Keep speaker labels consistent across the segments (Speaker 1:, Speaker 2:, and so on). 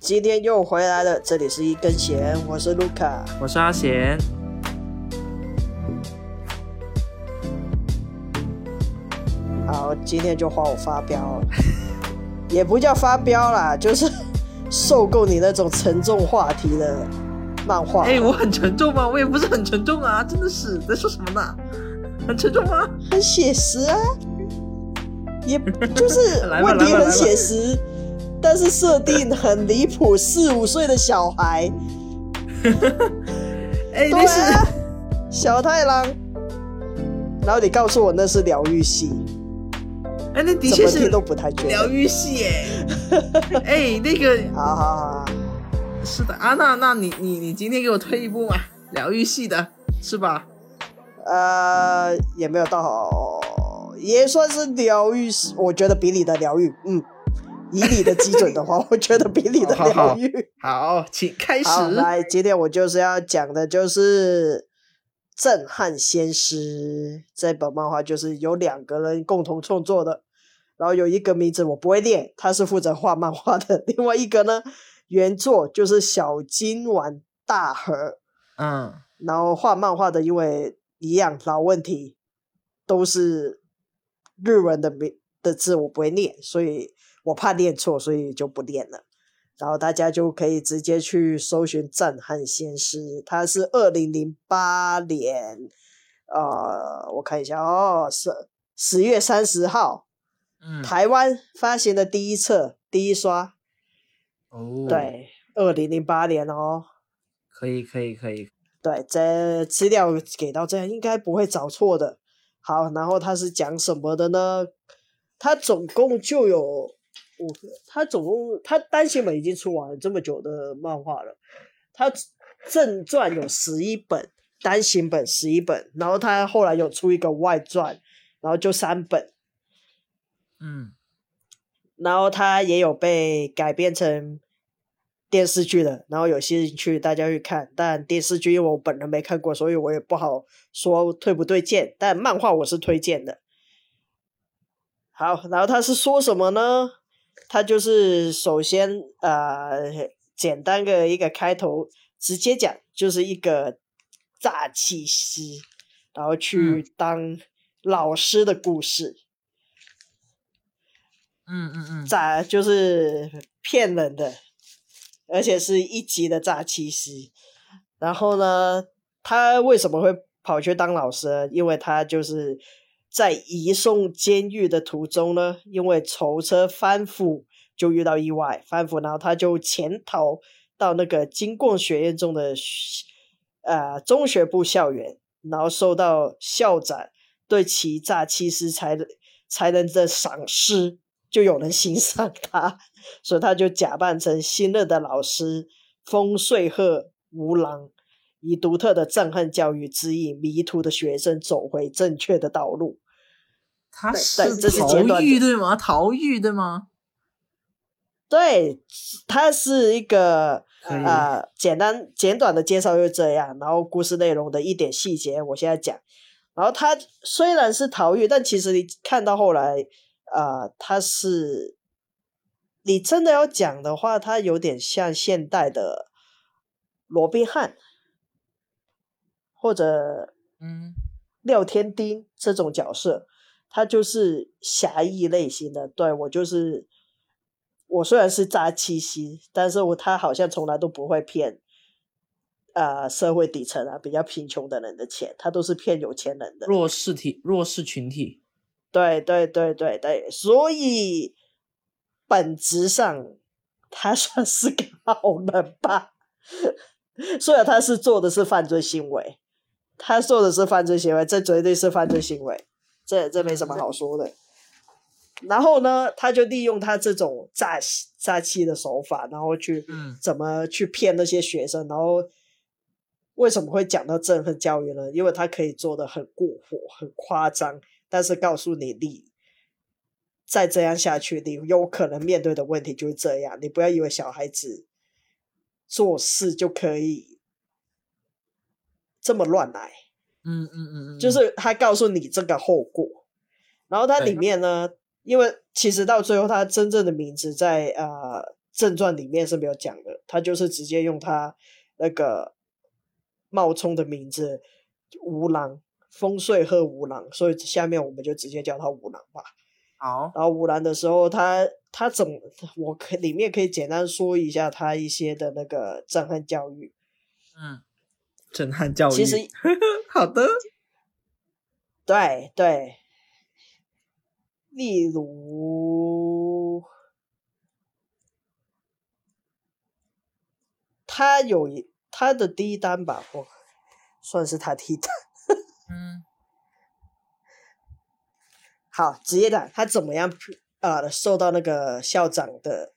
Speaker 1: 今天又回来了，这里是一根弦，我是卢卡。
Speaker 2: 我是阿贤。
Speaker 1: 好，今天就换我发飙，也不叫发飙啦，就是受够你那种沉重话题的漫画。
Speaker 2: 哎、我很沉重吗？我也不是很沉重啊，真的是在说什么呢？很沉重吗？
Speaker 1: 很写实啊，也就是 问题很写实，但是设定很离谱，四五岁的小孩，
Speaker 2: 哎、
Speaker 1: 对
Speaker 2: 那是、
Speaker 1: 啊，小太郎，然后你告诉我那是疗愈系，
Speaker 2: 哎、那的
Speaker 1: 怎
Speaker 2: 确是
Speaker 1: 都不太觉得。
Speaker 2: 疗愈系哎。哎、那个
Speaker 1: 好好好，
Speaker 2: 是的啊，那那你你你今天给我推一部嘛，疗愈系的是吧？
Speaker 1: 呃，也没有到好，也算是疗愈系，我觉得比你的疗愈，嗯，以你的基准的话，我觉得比你的
Speaker 2: 好好
Speaker 1: 疗愈。
Speaker 2: 好，请开始。
Speaker 1: 来，今天我就是要讲的就是《震撼先师》这本漫画，就是有两个人共同创作的，然后有一个名字我不会念，他是负责画漫画的，另外一个呢，原作就是小金丸大和，
Speaker 2: 嗯，
Speaker 1: 然后画漫画的因为一样老问题，都是日文的名的字我不会念，所以我怕念错，所以就不念了。然后大家就可以直接去搜寻《震撼先师》，它是二零零八年，呃，我看一下哦，是十月三十号，
Speaker 2: 嗯，
Speaker 1: 台湾发行的第一册第一刷，
Speaker 2: 哦，，
Speaker 1: 对，二零零八年哦。
Speaker 2: 可以可以可以，
Speaker 1: 对，这资料给到这样应该不会找错的。好，然后他是讲什么的呢？他总共就有五个，它总共他单行本已经出完了这么久的漫画了，他正传有十一本，单行本十一本，然后他后来有出一个外传，然后就三本，
Speaker 2: 嗯，
Speaker 1: 然后他也有被改编成电视剧的，然后有兴趣大家去看。但电视剧因为我本人没看过，所以我也不好说推不推荐。但漫画我是推荐的。好，然后他是说什么呢？他就是首先呃，简单的一个开头，直接讲就是一个诈欺师，然后去当老师的故事。
Speaker 2: 嗯嗯嗯，
Speaker 1: 诈就是骗人的，而且是一级的诈欺师。然后呢，他为什么会跑去当老师呢？因为他就是在移送监狱的途中呢，因为囚车翻覆就遇到意外，翻覆，然后他就潜逃到那个金贡学院中的呃中学部校园，然后受到校长对其诈欺师才才能的赏识。就有人欣赏他，所以他就假扮成新任的老师风穗鹤无郎，以独特的震撼教育指引迷途的学生走回正确的道路。对
Speaker 2: 他是
Speaker 1: 这是
Speaker 2: 逃
Speaker 1: 简短
Speaker 2: 对吗？逃狱对吗？
Speaker 1: 对，它是一个呃简单简短的介绍就是这样，然后故事内容的一点细节我现在讲。然后他虽然是逃狱，但其实你看到后来，呃，他是你真的要讲的话，他有点像现代的罗宾汉，或者
Speaker 2: 嗯，
Speaker 1: 廖天丁这种角色，他就是侠义类型的。对我就是，我虽然是渣七夕，但是我他好像从来都不会骗，呃，社会底层啊比较贫穷的人的钱，他都是骗有钱人的。
Speaker 2: 弱势体弱势群体，
Speaker 1: 对对对对对，所以本质上他 算是个好人吧。虽然他是做的是犯罪行为，他做的是犯罪行为，这绝对是犯罪行为，这这没什么好说的。然后呢，他就利用他这种诈诈欺的手法，然后去
Speaker 2: 嗯
Speaker 1: 怎么去骗那些学生，然后为什么会讲到振奋教育呢？因为他可以做的很过火、很夸张，但是告诉你，你再这样下去，你有可能面对的问题就是这样。你不要以为小孩子做事就可以这么乱来，
Speaker 2: 嗯嗯嗯嗯，
Speaker 1: 就是他告诉你这个后果。然后它里面呢，因为其实到最后，他真正的名字在呃正传里面是没有讲的，他就是直接用他那个冒充的名字吴郎风岁鹤吴郎，所以下面我们就直接叫他吴郎吧。
Speaker 2: 好，
Speaker 1: 然后吴郎的时候，他他怎么，我可里面可以简单说一下他一些的那个震撼教育。
Speaker 2: 嗯，震撼教育。
Speaker 1: 其实
Speaker 2: 好的，
Speaker 1: 对对，例如他有一他的第一单吧，我算是他第一单。
Speaker 2: 嗯，
Speaker 1: 好，职业的他怎么样呃受到那个校长的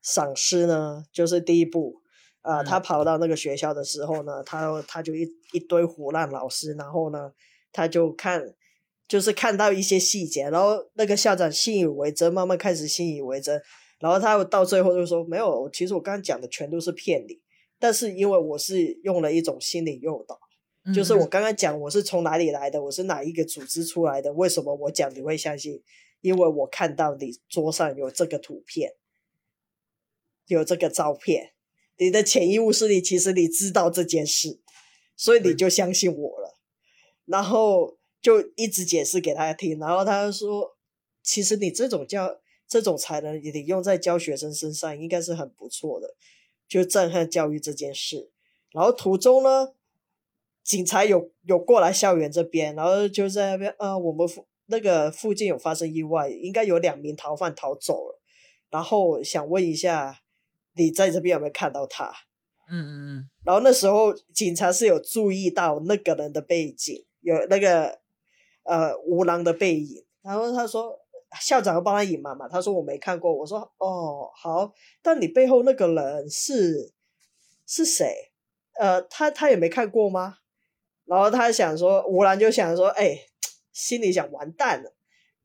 Speaker 1: 赏识呢？就是第一步，呃，
Speaker 2: 嗯
Speaker 1: 他跑到那个学校的时候呢，他他就一一堆胡乱老师，然后呢，他就看就是看到一些细节，然后那个校长信以为真，慢慢开始信以为真，然后他到最后就说没有，其实我刚刚讲的全都是骗你，但是因为我是用了一种心理诱导。就是我
Speaker 2: 嗯
Speaker 1: 刚刚讲我是从哪里来的，我是哪一个组织出来的，为什么我讲你会相信？因为我看到你桌上有这个图片，有这个照片，你的潜意识里其实你知道这件事，所以你就相信我了。然后就一直解释给他听，然后他就说，其实你这种教这种才能，你用在教学生身上应该是很不错的，就震撼教育这件事。然后途中呢，警察有有过来校园这边，然后就在那边啊、我们附那个附近有发生意外，应该有两名逃犯逃走了，然后想问一下，你在这边有没有看到他？
Speaker 2: 嗯嗯嗯，
Speaker 1: 然后那时候警察是有注意到那个人的背景，有那个呃吴郎的背影，然后他说校长要帮他隐瞒嘛，他说我没看过，我说哦好，但你背后那个人是是谁？呃，他他也没看过吗？然后他想说，吴兰就想说，哎，心里想完蛋了，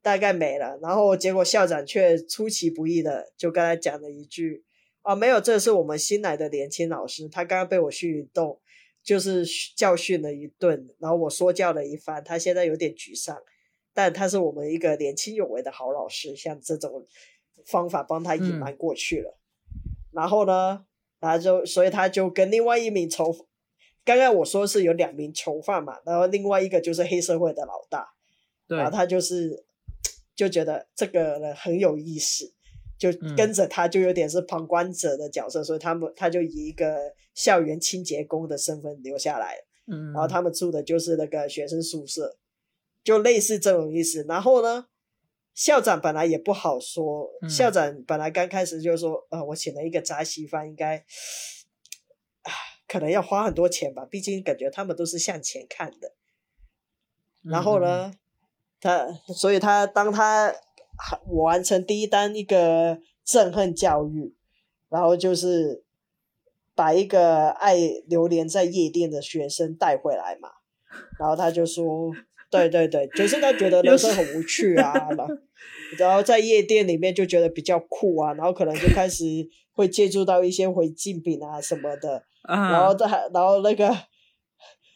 Speaker 1: 大概没了。然后结果校长却出其不意的就跟他讲了一句。啊，没有，这是我们新来的年轻老师，他刚刚被我训运动，就是教训了一顿，然后我说教了一番，他现在有点沮丧，但他是我们一个年轻有为的好老师，像这种方法帮他隐瞒过去了。然后呢，然后就所以他就跟另外一名囚，刚刚我说是有两名囚犯嘛，然后另外一个就是黑社会的老大，然后他就是 就觉得这个人很有意思，就
Speaker 2: 嗯
Speaker 1: 跟着他，就有点是旁观者的角色，所以他们他就以一个校园清洁工的身份留下来了。
Speaker 2: 嗯，
Speaker 1: 然后他们住的就是那个学生宿舍，就类似这种意思。然后呢，校长本来也不好说，
Speaker 2: 嗯
Speaker 1: 校长本来刚开始就说，呃，我请了一个杂西方，应该，啊，可能要花很多钱吧，毕竟感觉他们都是向前看的。然后
Speaker 2: 嗯？
Speaker 1: 呢，他所以他当他完成第一单一个憎恨教育，然后就是把一个爱流连在夜店的学生带回来嘛，然后他就说，对对对，就是他觉得人生很无趣啊，然后在夜店里面就觉得比较酷啊，然后可能就开始会接触到一些违禁品啊什么的，
Speaker 2: 啊，
Speaker 1: 然后他然后那个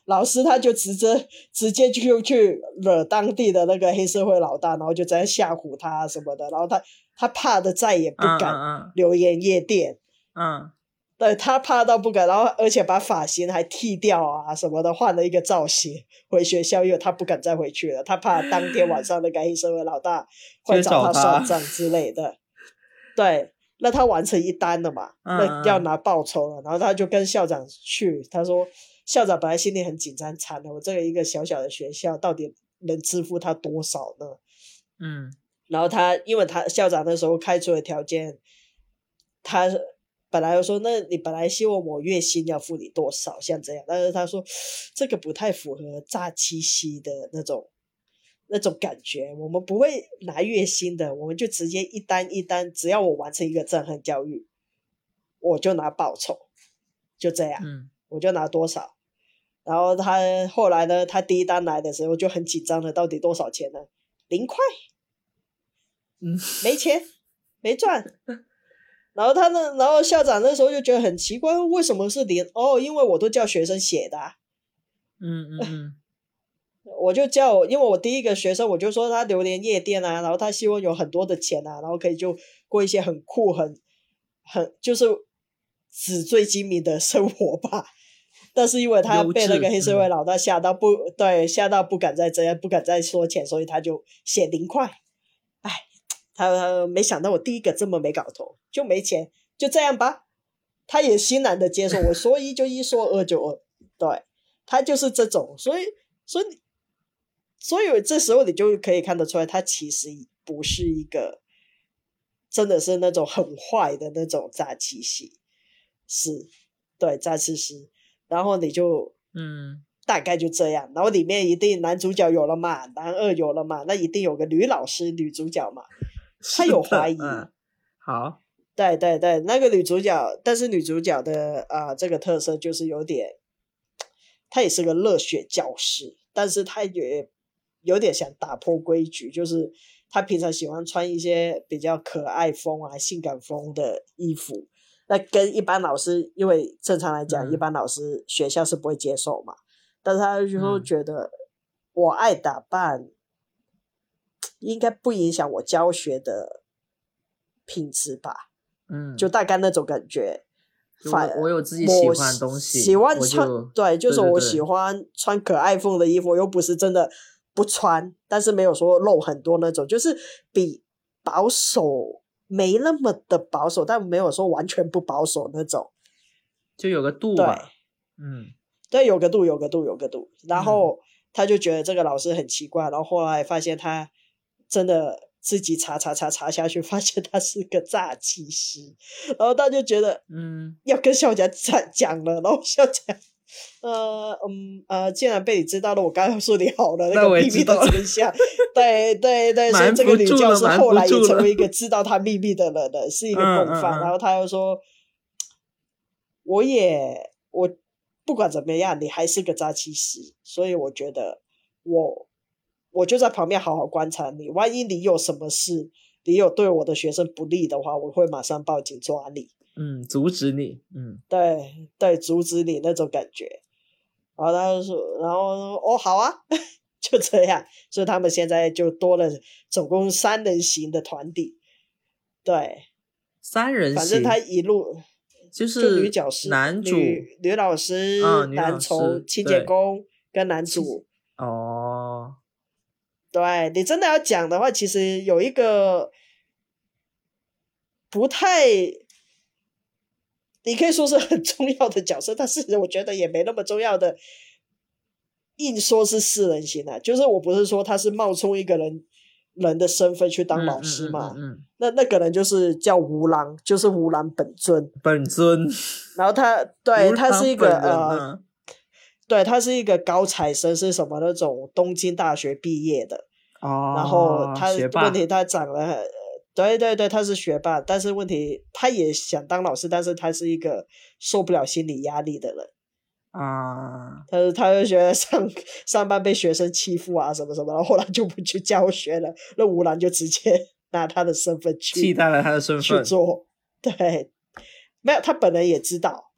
Speaker 1: 老师他就直接直接就去惹当地的那个黑社会老大，然后就在吓唬他什么的，然后他他怕的再也不敢
Speaker 2: 嗯
Speaker 1: 留言夜店，
Speaker 2: 嗯。嗯
Speaker 1: 对他怕到不敢，然后而且把发型还剃掉啊什么的，换了一个造型回学校，因为他不敢再回去了，他怕当天晚上那个黑社会老大会找他算账之类的。对，那他完成一单了嘛，
Speaker 2: 嗯。
Speaker 1: 那要拿报酬了，然后他就跟校长去，他说校长本来心里很紧张，惨了，我这个一个小小的学校到底能支付他多少呢？
Speaker 2: 嗯
Speaker 1: 然后他因为他校长那时候开出的条件，他本来说，那你本来希望我月薪要付你多少，像这样，但是他说这个不太符合诈欺息的那种那种感觉，我们不会拿月薪的，我们就直接一单一单，只要我完成一个震撼教育，我就拿报酬，就这样。
Speaker 2: 嗯
Speaker 1: 我就拿多少。然后他后来呢，他第一单来的时候就很紧张了，到底多少钱呢？零块，
Speaker 2: 嗯，
Speaker 1: 没钱，没赚。然后他呢，然后校长那时候就觉得很奇怪，为什么是零？哦，因为我都叫学生写的啊、
Speaker 2: 嗯嗯嗯
Speaker 1: 我就叫，因为我第一个学生，我就说他榴莲夜店啊，然后他希望有很多的钱啊，然后可以就过一些很酷、很很就是纸醉金迷的生活吧。但是因为他被那个黑社会老大吓到不，对吓到不敢再这样，不敢再说钱，所以他就写零块。哎，他没想到我第一个这么没搞头，就没钱，就这样吧。他也欣然的接受，我说一就一，说二就二，对他就是这种，所以所以所以这时候你就可以看得出来，他其实不是一个真的是那种很坏的那种诈欺师，是对诈欺师。然后你就
Speaker 2: 嗯，
Speaker 1: 大概就这样，然后里面一定男主角有了嘛，男二有了嘛，那一定有个女老师女主角嘛，他有怀疑，
Speaker 2: 好，
Speaker 1: 对对对，那个女主角，但是女主角的啊这个特色就是有点，她也是个热血教师，但是她也有点想打破规矩，就是她平常喜欢穿一些比较可爱风啊、性感风的衣服。那跟一般老师，因为正常来讲，一般老师学校是不会接受嘛。但是他就觉得我爱打扮，应该不影响我教学的品质吧？
Speaker 2: 嗯，
Speaker 1: 就大概那种感觉。反
Speaker 2: 我有自己喜欢的东西，
Speaker 1: 喜欢穿
Speaker 2: 对，
Speaker 1: 就是我喜欢穿可爱风的衣服，又不是真的不穿，但是没有说露很多那种，就是比保守。没那么的保守，但没有说完全不保守那种，
Speaker 2: 就有个度吧。嗯，
Speaker 1: 对，有个度，有个度，有个度。然后他就觉得这个老师很奇怪，然后后来发现他真的自己查查查查下去，发现他是个诈欺师，然后他就觉得，
Speaker 2: 嗯，
Speaker 1: 要跟校长讲讲了，然后笑家。呃嗯呃，既然被你知道了，我刚告诉你好了，那个秘密的真相。对对对，所以这个女教师后来也成为一个知道她秘密的人了，是一个共犯。然后她又说：“我也我不管怎么样，你还是个诈欺师，所以我觉得我我就在旁边好好观察你。万一你有什么事，你有对我的学生不利的话，我会马上报警抓你。”
Speaker 2: 嗯，阻止你，嗯，
Speaker 1: 对对，阻止你那种感觉，然后他就说，然后哦，好啊，就这样，所以他们现在就多了，总共三人行的团体，对，
Speaker 2: 三人，
Speaker 1: 反正他一路
Speaker 2: 就是
Speaker 1: 女教师、
Speaker 2: 男主、
Speaker 1: 女老师、男从清洁工跟男主，
Speaker 2: 哦，
Speaker 1: 对你真的要讲的话，其实有一个不太。你可以说是很重要的角色，但是我觉得也没那么重要的。硬说是四人行啊，就是我不是说他是冒充一个人人的身份去当老师嘛？
Speaker 2: 嗯，
Speaker 1: 那那个人就是叫吴郎，就是吴郎本尊。
Speaker 2: 本尊。
Speaker 1: 然后他对他是一个呃，对他是一个高材生，是什么那种东京大学毕业的。
Speaker 2: 哦。
Speaker 1: 然后他问题他长得。对对对，他是学霸，但是问题他也想当老师，但是他是一个受不了心理压力的人
Speaker 2: 啊。
Speaker 1: 他是他就觉得上上班被学生欺负啊什么什么，然后后来就不去教学了。那吴兰就直接 拿他的身份去
Speaker 2: 替代了他的身份
Speaker 1: 去做。对，没有他本人也知道，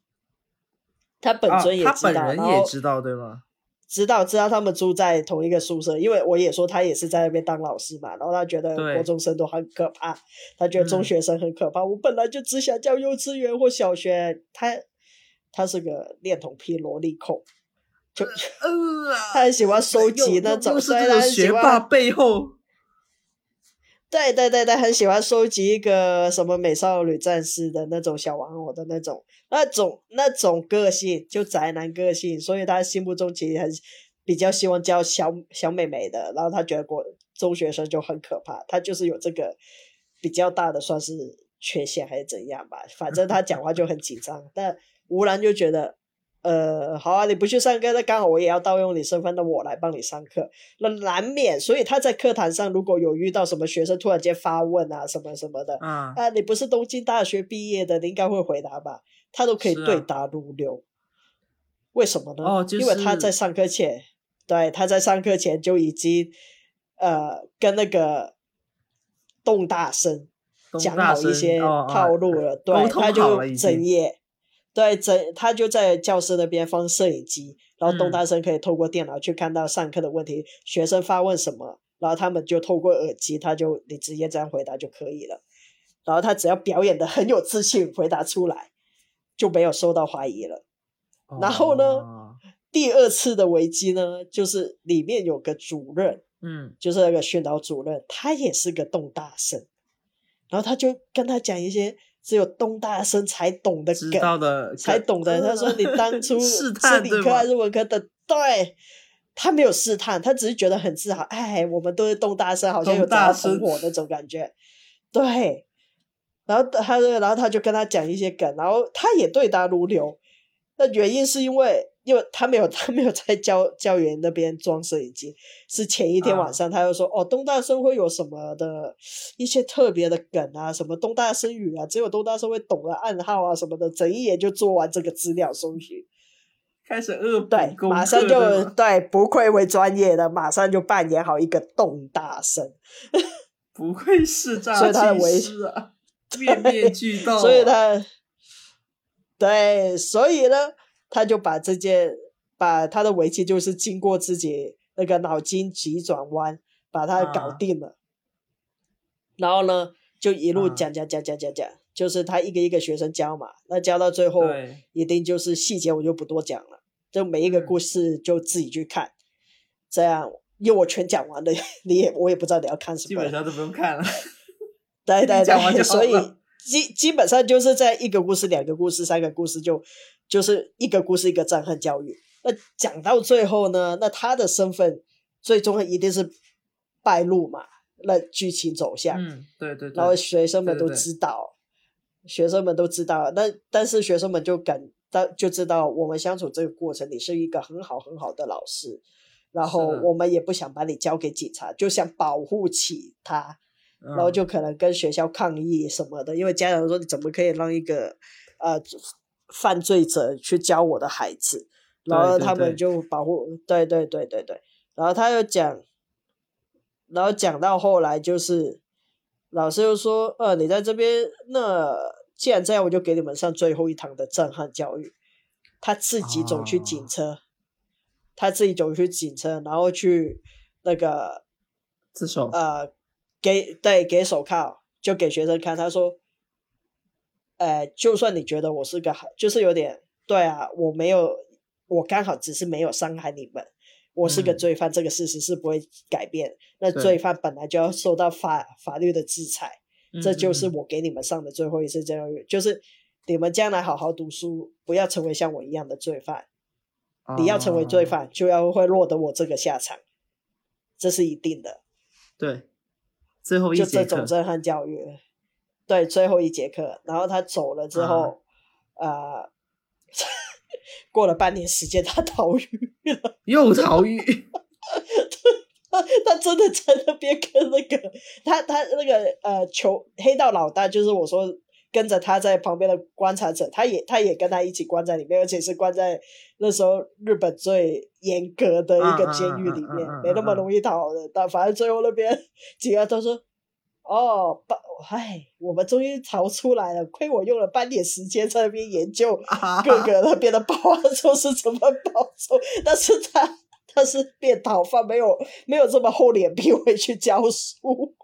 Speaker 1: 他本尊也知道，
Speaker 2: 他本人也知道对吗？
Speaker 1: 知道知道他们住在同一个宿舍，因为我也说他也是在那边当老师嘛，然后他觉得国中生都很可怕，他觉得中学生很可怕。我本来就只想教幼稚园或小学，他他是个恋童癖萝莉控，就 他很喜欢收集那种，虽然
Speaker 2: 学霸背后。
Speaker 1: 对对对对，很喜欢收集一个什么美少女战士的那种小玩偶的那种，那种那种个性就宅男个性，所以他心目中其实很比较希望叫小小妹妹的，然后他觉得过中学生就很可怕，他就是有这个比较大的算是缺陷还是怎样吧，反正他讲话就很紧张，但吴兰就觉得。呃，好啊，你不去上课，那刚好我也要盗用你身份的我来帮你上课，那难免。所以他在课堂上如果有遇到什么学生突然间发问啊，什么什么的，
Speaker 2: 啊，
Speaker 1: 啊，你不是东京大学毕业的，你应该会回答吧？他都可以对答如流。为什么呢？
Speaker 2: 哦，
Speaker 1: 因为他在上课前，对，他在上课前就已经呃跟那个动大生讲好一些套路了，对，他就整夜。对，整他就在教室那边放摄影机，然后东大生可以透过电脑去看到上课的问题，学生发问什么，然后他们就透过耳机，他就你直接这样回答就可以了。然后他只要表演的很有自信，回答出来，就没有受到怀疑了。然后呢
Speaker 2: 哦
Speaker 1: 第二次的危机呢，就是里面有个主任，
Speaker 2: 嗯，
Speaker 1: 就是那个训导主任，他也是个东大生，然后他就跟他讲一些只有东大生才懂的
Speaker 2: 知
Speaker 1: 梗，
Speaker 2: 道的
Speaker 1: 才懂的。他说你当初 是理科还是文科的？对，他没有试探，他只是觉得很自豪。哎，我们都是东大生，好像有
Speaker 2: 东大
Speaker 1: 找到同
Speaker 2: 生
Speaker 1: 活那种感觉。对，然后他说，然后他就跟他讲一些梗，然后他也对答如流。那原因是因为，因为他没有 他没有在教教员那边装摄影机，是前一天
Speaker 2: 啊
Speaker 1: 晚上他就说，哦，东大生会有什么的一些特别的梗啊，什么东大生语啊，只有东大生会懂的暗号啊什么的，整一眼就做完这个资料搜寻。
Speaker 2: 开始恶补
Speaker 1: 对，马上就
Speaker 2: 对，
Speaker 1: 不愧为专业的，马上就扮演好一个东大生，
Speaker 2: 不愧是诈
Speaker 1: 所以他的为
Speaker 2: 欺师啊，面面俱到啊。
Speaker 1: 所以他，对，所以呢，他就把这件，把他的围棋就是经过自己那个脑筋急转弯，把它搞
Speaker 2: 啊
Speaker 1: 定了。然后呢，就一路
Speaker 2: 啊。
Speaker 1: 讲讲讲讲讲讲，就是他一个一个学生教嘛，那教到最后，一定就是细节我就不多讲了，就每一个
Speaker 2: 嗯。
Speaker 1: 故事就自己去看，这样因为我全讲完了，你也我也不知道你要看什么
Speaker 2: 基本，上都不用看了。
Speaker 1: 对 对对，
Speaker 2: 讲完就
Speaker 1: 所以基基本上就是在一个故事、两个故事、三个故事就就是一个故事一个震撼教育。那讲到最后呢，那他的身份最终一定是败露嘛，那剧情走向，
Speaker 2: 嗯，对对对。
Speaker 1: 然后学生们都
Speaker 2: 对对对
Speaker 1: 知道，学生们都知道，那但是学生们就感到就知道我们相处这个过程，你是一个很好很好的老师，然后我们也不想把你交给警察，就想保护起他，
Speaker 2: 嗯
Speaker 1: 然后就可能跟学校抗议什么的，因为家长说你怎么可以让一个呃犯罪者去教我的孩子，然后他们就保护，对对对对对，然后他又讲，然后讲到后来就是老师又说，呃，你在这边，那既然这样，我就给你们上最后一堂的震撼教育。他自己走去警
Speaker 2: 哦
Speaker 1: 车，他自己走去警车，然后去那个
Speaker 2: 自首。
Speaker 1: 呃，给对给手铐，就给学生看。他说，呃，就算你觉得我是个好，就是有点对啊，我没有，我刚好只是没有伤害你们，我是个
Speaker 2: 嗯
Speaker 1: 罪犯，这个事实是不会改变。那罪犯本来就要受到法法律的制裁，这就是我给你们上的最后一次教育，就是你们将来好好读书，不要成为像我一样的罪犯。你要成为罪
Speaker 2: 哦
Speaker 1: 犯，就要会落得我这个下场，这是一定的。
Speaker 2: 对，最后一
Speaker 1: 就
Speaker 2: 节课
Speaker 1: 这种震撼教育。对，最后一节课，然后他走了之后，呃，过了半年时间，他逃狱了。
Speaker 2: 又逃狱，
Speaker 1: 他真的在那边跟那个他他那个呃囚黑道老大，就是我说跟着他在旁边的观察者，他也他也跟他一起关在里面，而且是关在那时候日本最严格的一个监狱里面，没那么容易逃的。但反正最后那边 几个都说。哦，半，哎，我们终于逃出来了。亏我用了半年时间在那边研究各个 那边的保安说是怎么保住，但是他他是变逃犯，没有没有这么厚脸皮回去教书，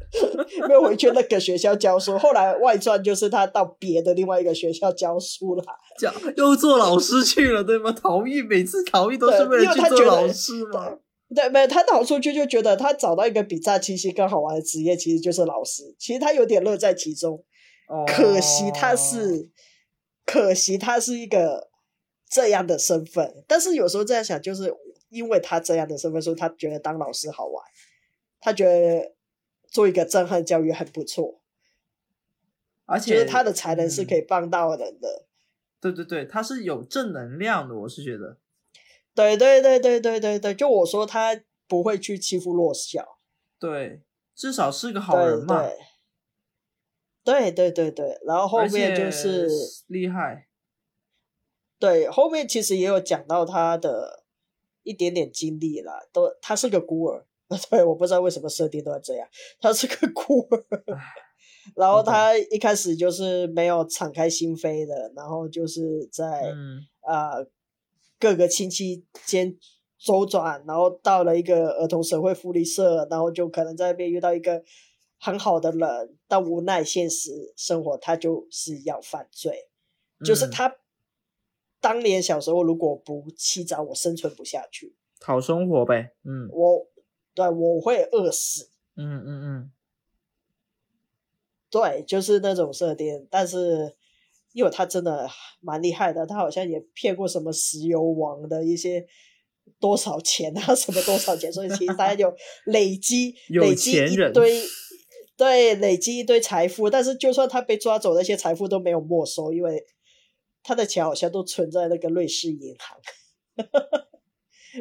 Speaker 1: 没有回去那个学校教书。后来外传就是他到别的另外一个学校教书了。
Speaker 2: 教又做老师去了，对吗？逃狱，每次逃狱都是为了去做老师嘛。
Speaker 1: 对，没有他逃出去就觉得他找到一个比诈欺师更好玩的职业，其实就是老师。其实他有点乐在其中。可惜他
Speaker 2: 哦
Speaker 1: 是，可惜他是一个这样的身份。但是有时候这样想，就是因为他这样的身份，所以他觉得当老师好玩，他觉得做一个震撼教育很不错，
Speaker 2: 而且
Speaker 1: 就是他的才能是可以
Speaker 2: 嗯
Speaker 1: 帮到人的。
Speaker 2: 对对对，他是有正能量的，我是觉得。
Speaker 1: 对对对对对对对，就我说他不会去欺负弱小，
Speaker 2: 对，至少是个好
Speaker 1: 对
Speaker 2: 人嘛。
Speaker 1: 对，对对对对，然后后面就是
Speaker 2: 厉害。
Speaker 1: 对，后面其实也有讲到他的一点点经历啦，都他是个孤儿，对，我不知道为什么设定都要这样，他是个孤儿，然后他一开始就是没有敞开心扉的，然后就是在、
Speaker 2: 嗯，
Speaker 1: 呃各个亲戚间周转，然后到了一个儿童社会福利社，然后就可能在那边遇到一个很好的人，但无奈现实生活他就是要犯罪，就是
Speaker 2: 嗯
Speaker 1: 他当年小时候如果不欺诈我，生存不下去，
Speaker 2: 讨生活呗。嗯
Speaker 1: 我对我会饿死。
Speaker 2: 嗯嗯嗯，
Speaker 1: 对，就是那种设定，但是因为他真的蛮厉害的，他好像也骗过什么石油王的一些多少钱啊，什么多少钱，所以其实他就累积
Speaker 2: 有
Speaker 1: 累积一堆，对，累积一堆财富，但是就算他被抓走，那些财富都没有没收，因为他的钱好像都存在那个瑞士银行。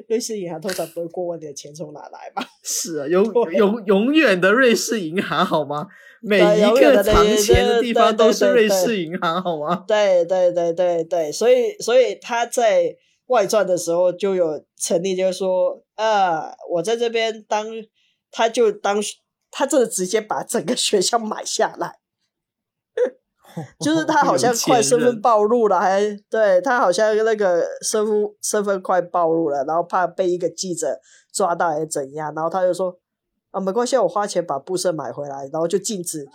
Speaker 1: 瑞士银行通常不会过问你的钱从哪来嘛，
Speaker 2: 是啊，永 永永远的瑞士银行好吗？每一个藏钱的地方都是瑞士银行好吗？
Speaker 1: 对对对对对，所以所以他在外传的时候就有成立，就是说，呃，我在这边当，他就当他真的直接把整个学校买下来，就是他好像快身份暴露了，还对他好像那个身份身份快暴露了，然后怕被一个记者抓到还是怎样，然后他就说。啊，没关系，我花钱把布设买回来，然后就禁止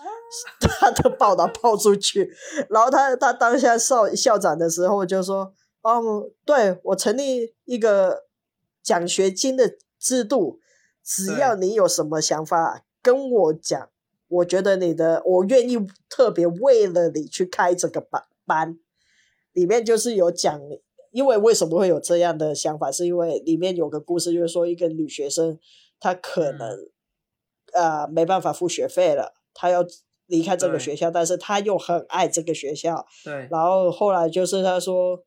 Speaker 1: 他的报道抛出去。然后他他当下校校长的时候就说：“哦，对我成立一个奖学金的制度，只要你有什么想法跟我讲，我觉得你的我愿意特别为了你去开这个班班。里面就是有讲，因为为什么会有这样的想法，是因为里面有个故事，就是说一个女学生她可能、呃没办法付学费了，她要离开这个
Speaker 2: 对
Speaker 1: 学校，但是她又很爱这个学校，
Speaker 2: 对，
Speaker 1: 然后后来就是她说，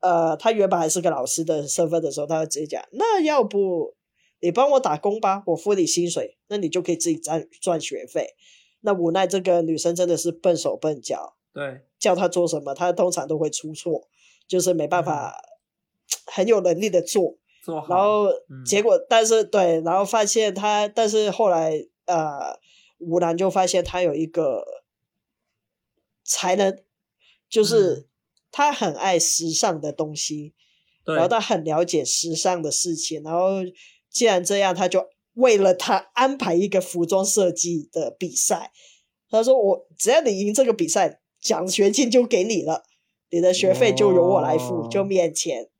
Speaker 1: 呃，她原本还是个老师的身份的时候，她就直接讲，那要不你帮我打工吧，我付你薪水，那你就可以自己赚赚学费。那无奈这个女生真的是笨手笨脚，
Speaker 2: 对，
Speaker 1: 叫她做什么，她通常都会出错，就是没办法 很有能力的做。然后
Speaker 2: 嗯。
Speaker 1: 结果，但是对，然后发现她，但是后来呃，吴兰就发现她有一个才能，就是
Speaker 2: 嗯。
Speaker 1: 他很爱时尚的东西，
Speaker 2: 对，
Speaker 1: 然后她很了解时尚的事情，然后既然这样，他就为了他安排一个服装设计的比赛。他说：“我只要你赢这个比赛，奖学金就给你了，你的学费就由我来付，
Speaker 2: 哦
Speaker 1: 就免钱。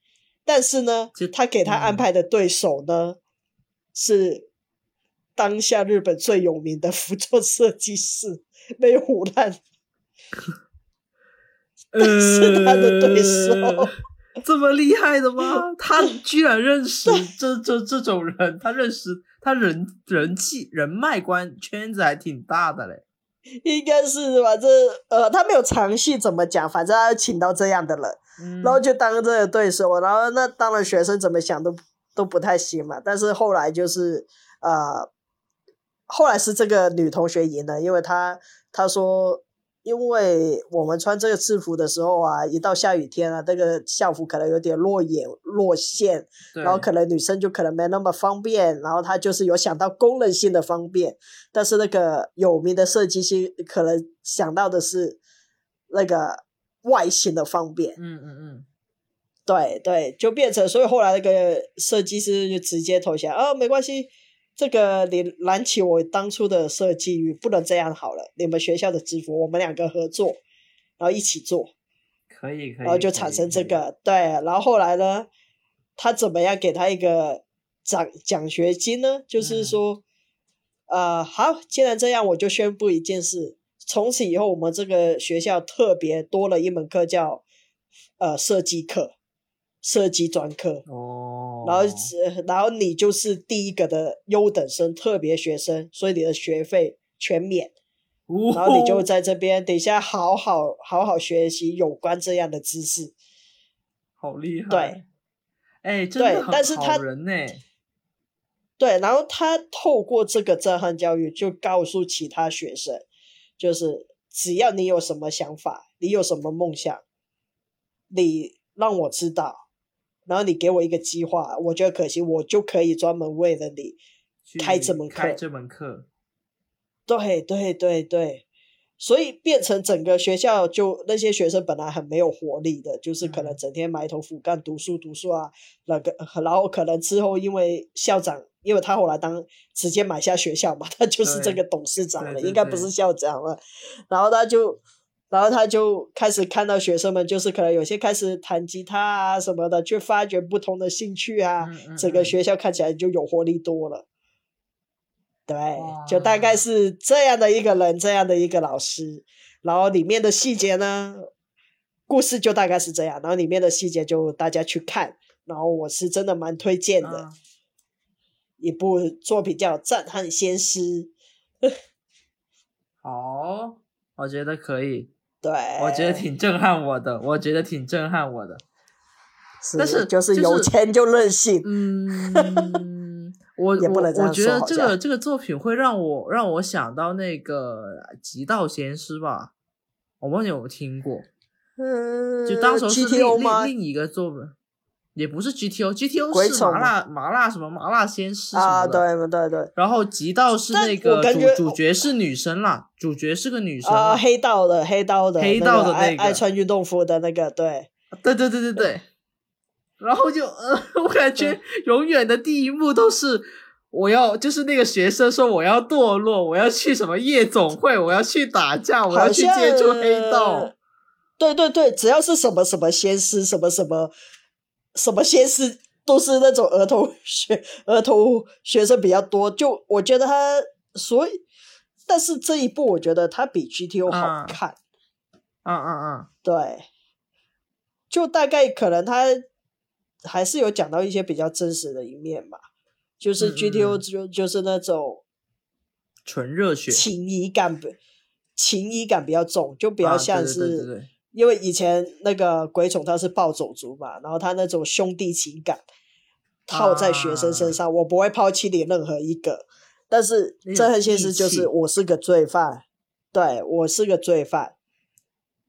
Speaker 1: 但是呢，他给他安
Speaker 2: 嗯
Speaker 1: 排的对手呢，是当下日本最有名的服装设计师，没有胡乱。是他的对手
Speaker 2: 呃这么厉害的吗？他居然认识这这这种人，他认识他人人气人脉关圈子还挺大的嘞。
Speaker 1: 应该是吧？这呃，他没有详细怎么讲，反正他请到这样的人，
Speaker 2: 嗯，
Speaker 1: 然后就当这个对手，然后那当然学生怎么想都都不太行嘛。但是后来就是呃，后来是这个女同学赢了，因为她她说，因为我们穿这个制服的时候啊，一到下雨天啊，这个校服可能有点落眼落线，然后可能女生就可能没那么方便，然后她就是有想到功能性的方便，但是那个有名的设计师可能想到的是那个外形的方便，
Speaker 2: 嗯嗯嗯，
Speaker 1: 对对，就变成所以后来那个设计师就直接投降，啊，没关系，这个你燃起我当初的设计欲，不能这样好了，你们学校的制服我们两个合作，然后一起做，
Speaker 2: 可以可以，
Speaker 1: 然后就产生这。个对，然后后来呢，他怎么样给他一个奖奖学金呢？就是
Speaker 2: 嗯
Speaker 1: 说，呃，好，既然这样，我就宣布一件事，从此以后我们这个学校特别多了一门课叫呃设计课，设计专科。
Speaker 2: 哦，
Speaker 1: 然后呃，然后你就是第一个的优等生、特别学生，所以你的学费全免。然后你就
Speaker 2: 哦
Speaker 1: 在这边，等一下好好好好学习有关这样的知识。
Speaker 2: 好厉害。
Speaker 1: 对，
Speaker 2: 哎，真
Speaker 1: 对
Speaker 2: 的很
Speaker 1: 但是他
Speaker 2: 好人呢。
Speaker 1: 对，然后他透过这个震撼教育，就告诉其他学生，就是只要你有什么想法，你有什么梦想，你让我知道，然后你给我一个计划，我觉得可行，我就可以专门为了你开这门课
Speaker 2: 开这门课，
Speaker 1: 对对对对，所以变成整个学校就那些学生本来很没有活力的，就是可能
Speaker 2: 嗯。
Speaker 1: 整天埋头苦干读书读书啊，那个然后可能之后因为校长，因为他后来当直接买下学校嘛，他就是这个董事长了，应该不是校长了，然后他就。然后他就开始看到学生们，就是可能有些开始弹吉他啊什么的，去发掘不同的兴趣啊，
Speaker 2: 嗯嗯
Speaker 1: 整个
Speaker 2: 嗯。
Speaker 1: 学校看起来就有活力多了。对，就大概是这样的一个人，这样的一个老师，然后里面的细节呢，故事就大概是这样，然后里面的细节就大家去看，然后我是真的蛮推荐的、
Speaker 2: 啊
Speaker 1: 一部作品叫《战汉先师》，
Speaker 2: 好，我觉得可以，
Speaker 1: 对，
Speaker 2: 我觉得挺震撼我的，我觉得挺震撼我的。但是
Speaker 1: 就是
Speaker 2: 就是
Speaker 1: 有钱就任性，
Speaker 2: 嗯，我
Speaker 1: 也不能这样
Speaker 2: 我我觉得这个这个作品会让我让我想到那个《极道先师》吧，我忘记有没有听过，
Speaker 1: 嗯，
Speaker 2: 就当时候是？另另另一个作品，也不是 GTO，GTO 是麻辣麻辣什么麻辣鲜师什
Speaker 1: 啊，
Speaker 2: 么的，
Speaker 1: 对对对，
Speaker 2: 然后极道是那个主主角是女生啦，主角是个女生
Speaker 1: 黑道的黑道的
Speaker 2: 黑道的那个
Speaker 1: 爱穿运动服的那个，对，
Speaker 2: 对对对对对，然后就呃，我感觉永远的第一幕都是我要，就是那个学生说我要堕落，我要去什么夜总会，我要去打架，我要去接触黑道。
Speaker 1: 对对对，只要是什么什么先师，什么什么什么先师，都是那种儿童学儿童学生比较多。就我觉得他，所以，但是这一部我觉得它比 GTO 好
Speaker 2: 啊。
Speaker 1: 看。
Speaker 2: 嗯嗯嗯，
Speaker 1: 对，就大概可能他还是有讲到一些比较真实的一面吧，就是 GTO
Speaker 2: 嗯
Speaker 1: 就就是那种
Speaker 2: 纯热血，
Speaker 1: 情谊感比情谊感比较重，就比较
Speaker 2: 啊
Speaker 1: 像是
Speaker 2: 对
Speaker 1: 因为以前那个鬼冢他是暴走族嘛，然后他那种兄弟情感套在学生身上，我不会抛弃你任何一个。但是这很现实就是我是个罪犯，对我是个罪犯。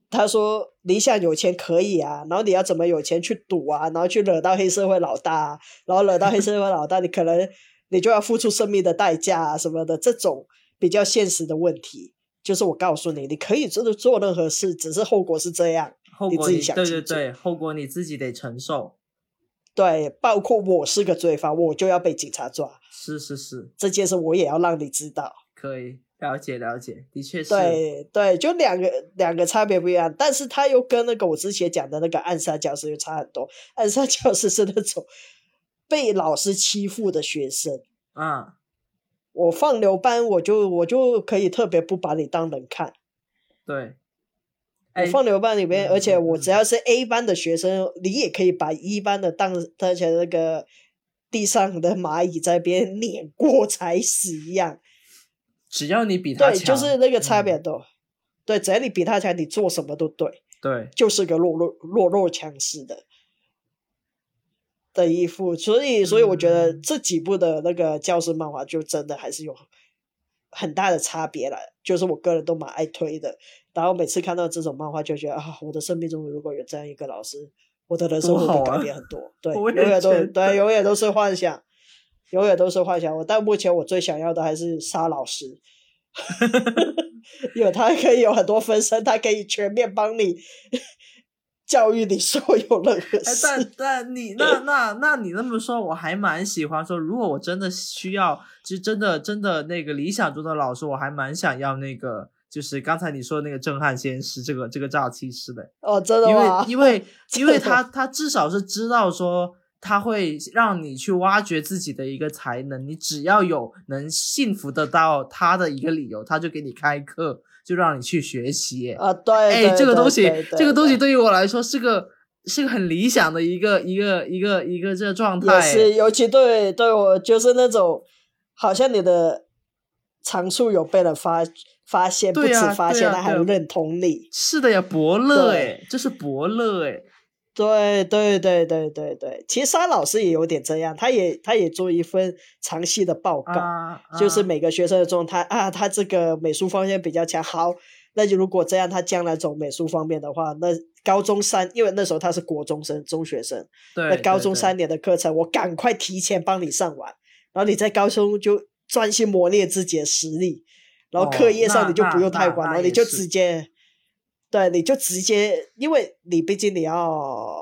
Speaker 1: 他说你想有钱可以啊，然后你要怎么有钱去赌啊，然后去惹到黑社会老大、啊，然后惹到黑社会老大，你可能你就要付出生命的代价啊什么的，这种比较现实的问题。就是我告诉你，你可以真的做任何事，只是后果是这样。
Speaker 2: 后果你对
Speaker 1: 想清楚
Speaker 2: 对对，后果你自己得承受。
Speaker 1: 对，包括我是个罪犯，我就要被警察抓，
Speaker 2: 是是是，
Speaker 1: 这件事我也要让你知道。
Speaker 2: 可以了解了解，的确是。
Speaker 1: 对对，就两个两个差别不一样，但是他又跟那个我之前讲的那个暗杀教师又差很多。暗杀 教师是那种被老师欺负的学生，
Speaker 2: 嗯，
Speaker 1: 我放牛班我就我就可以特别不把你当人看。
Speaker 2: 对。
Speaker 1: 我
Speaker 2: 哎，
Speaker 1: 放牛班里面，
Speaker 2: 嗯
Speaker 1: 而且我只要是 A 班的学生，你也可以把一班的当当成那个地上的蚂蚁在边碾过踩死一样。
Speaker 2: 只要你比他
Speaker 1: 对，
Speaker 2: 强，
Speaker 1: 就是那个差别
Speaker 2: 嗯。
Speaker 1: 对，只要你比他强，你做什么都对，
Speaker 2: 对，
Speaker 1: 就是个弱弱弱弱强食的的衣服。所以，所以我觉得
Speaker 2: 嗯
Speaker 1: 这几部的那个教师漫画就真的还是有很大的差别了。就是我个人都蛮爱推的。然后每次看到这种漫画，就觉得啊，我的生命中如果有这样一个老师，我的人生会改变很多。对，永远都对，永远都是幻想，永远都是幻想。我但目前我最想要的还是沙老师。因为他可以有很多分身，他可以全面帮你教育你所有任何
Speaker 2: 哎，但但你那那那你那么说，我还蛮喜欢说，如果我真的需要，其实真的真的那个理想中的老师，我还蛮想要那个，就是刚才你说的那个震撼先师，这个这个诈欺师的，
Speaker 1: 哦，真的
Speaker 2: 因为
Speaker 1: 吗？
Speaker 2: 因为 因为他他至少是知道说。他会让你去挖掘自己的一个才能，你只要有能信服得到他的一个理由，他就给你开课，就让你去学习。
Speaker 1: 啊，对，
Speaker 2: 哎，这个东西这个东西
Speaker 1: 对
Speaker 2: 对于我来说是个是个很理想的一个一个一个一个这个状态。
Speaker 1: 也是，尤其对对我就是那种，好像你的长处有被人发发现，不止发现，他还认同你。
Speaker 2: 是的呀，伯乐
Speaker 1: 对
Speaker 2: 哎，这是伯乐哎，
Speaker 1: 对对对对对对，其实沙老师也有点这样，他也他也做一份长期的报告，
Speaker 2: 啊，
Speaker 1: 就是
Speaker 2: 啊。
Speaker 1: 每个学生的状态啊，他这个美术方面比较强，好，那就如果这样，他将来走美术方面的话，那高中三，因为那时候他是国中生、中学生，那高中三年的课程，我赶快提前帮你上完，然后你在高中就专心磨练自己的实力，然后
Speaker 2: 哦
Speaker 1: 课业上你就不用太管，然后你就直接，对，你就直接，因为你毕竟你要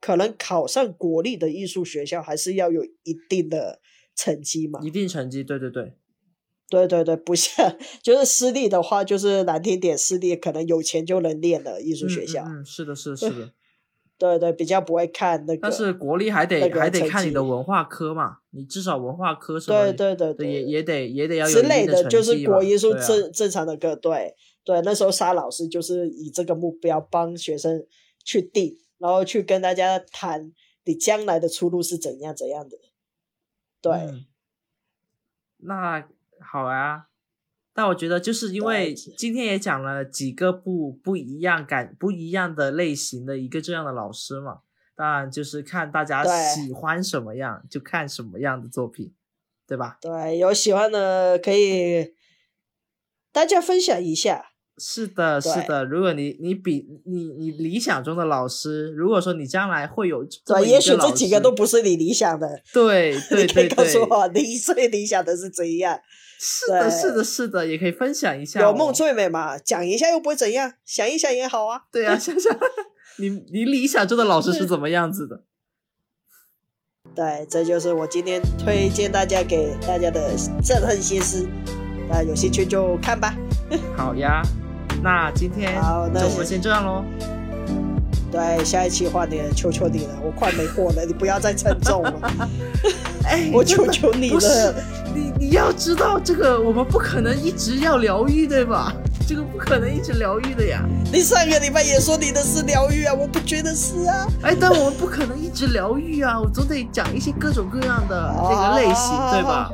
Speaker 1: 可能考上国立的艺术学校，还是要有一定的成绩嘛。
Speaker 2: 一定成绩，对对对，
Speaker 1: 对对对，不像就是私立的话，就是难听点，私立可能有钱就能练的艺术
Speaker 2: 嗯
Speaker 1: 学校。
Speaker 2: 嗯嗯，是的，是的，是的。
Speaker 1: 对对，比较不会看那个。
Speaker 2: 但是国立还得、
Speaker 1: 那个
Speaker 2: 还得看你的文化科嘛，你至少文化科什么
Speaker 1: 对对对
Speaker 2: 对也也得也得要有
Speaker 1: 之类
Speaker 2: 的成
Speaker 1: 就是国艺术正、正常的课，对对，那时候沙老师就是以这个目标帮学生去定，然后去跟大家谈你将来的出路是怎样怎样的。对，
Speaker 2: 嗯那好啊。但我觉得就是因为今天也讲了几个不不一样感不一样的类型的一个这样的老师嘛，当然就是看大家喜欢什么样就看什么样的作品，对吧？
Speaker 1: 对，有喜欢的可以大家分享一下。
Speaker 2: 是的，是的。如果你你比你你理想中的老师，如果说你将来会有
Speaker 1: 对，也许这几个都不是你理想的，
Speaker 2: 对 对
Speaker 1: 你可以
Speaker 2: 对
Speaker 1: 告诉，我你最理想的是怎样。
Speaker 2: 是的，是的，是的，也可以分享一下、
Speaker 1: 有梦。最美嘛，讲一下又不会怎样，想一想也好啊。
Speaker 2: 对啊，想想 你你理想中的老师是怎么样子的？
Speaker 1: 对，这就是我今天推荐大家给大家的震撼新诗，啊，有兴趣就看吧。
Speaker 2: 好呀，那今天
Speaker 1: 好那
Speaker 2: 就我们先这样喽。
Speaker 1: 对，下一期换你了，求求你了，我快没货了，你不要再称重了，
Speaker 2: 哎，
Speaker 1: 我求求你了。
Speaker 2: 你你要知道，这个我们不可能一直要疗愈，对吧？这个不可能一直疗愈的呀。
Speaker 1: 你上个礼拜也说你的是疗愈啊，我不觉得是啊。
Speaker 2: 哎，但我们不可能一直疗愈啊，我总得讲一些各种各样的这个类型，对吧？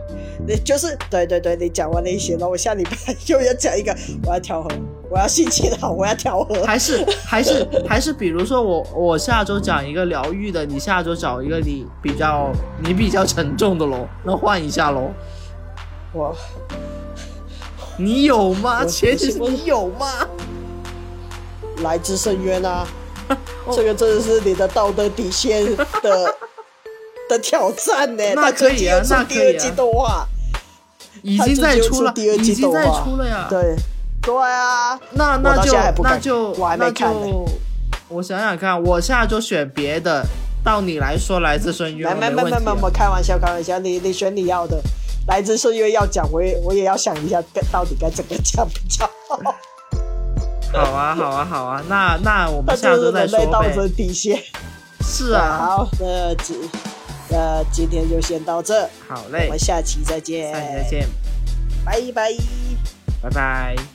Speaker 1: 你就是对对对，你讲完那些，了我下礼拜又要讲一个，我要调和，我要心情好，我要调和。
Speaker 2: 还是还是 还是，比如说我我下周讲一个疗愈的，你下周找一个你比较你比较沉重的喽，那换一下喽。
Speaker 1: 我
Speaker 2: 你有吗？前提是你有吗？
Speaker 1: 来自深渊啊，
Speaker 2: 哦
Speaker 1: 这个真的是你的道德底线的 的挑战呢。
Speaker 2: 那可以啊那可以啊
Speaker 1: 第二季动画，
Speaker 2: 已经在出了，已经在出了呀。
Speaker 1: 对对啊，
Speaker 2: 那那就那就
Speaker 1: 我还没
Speaker 2: 那
Speaker 1: 看呢
Speaker 2: 就，我想想看，我下周选别的，到你来说来自深渊，
Speaker 1: 没没没没没，我开玩笑开玩笑，你你选你要的。来自深渊要讲，我也我也要想一下，该到底该怎么讲比较好。
Speaker 2: 好啊好啊好啊，那那我
Speaker 1: 那
Speaker 2: 们下
Speaker 1: 就是
Speaker 2: 周再说
Speaker 1: 人类道德。底线。
Speaker 2: 是啊，
Speaker 1: 好，那今那今天就先到这，
Speaker 2: 好嘞
Speaker 1: 我们，下期再见，
Speaker 2: 下期再见，
Speaker 1: 拜拜。
Speaker 2: 拜拜。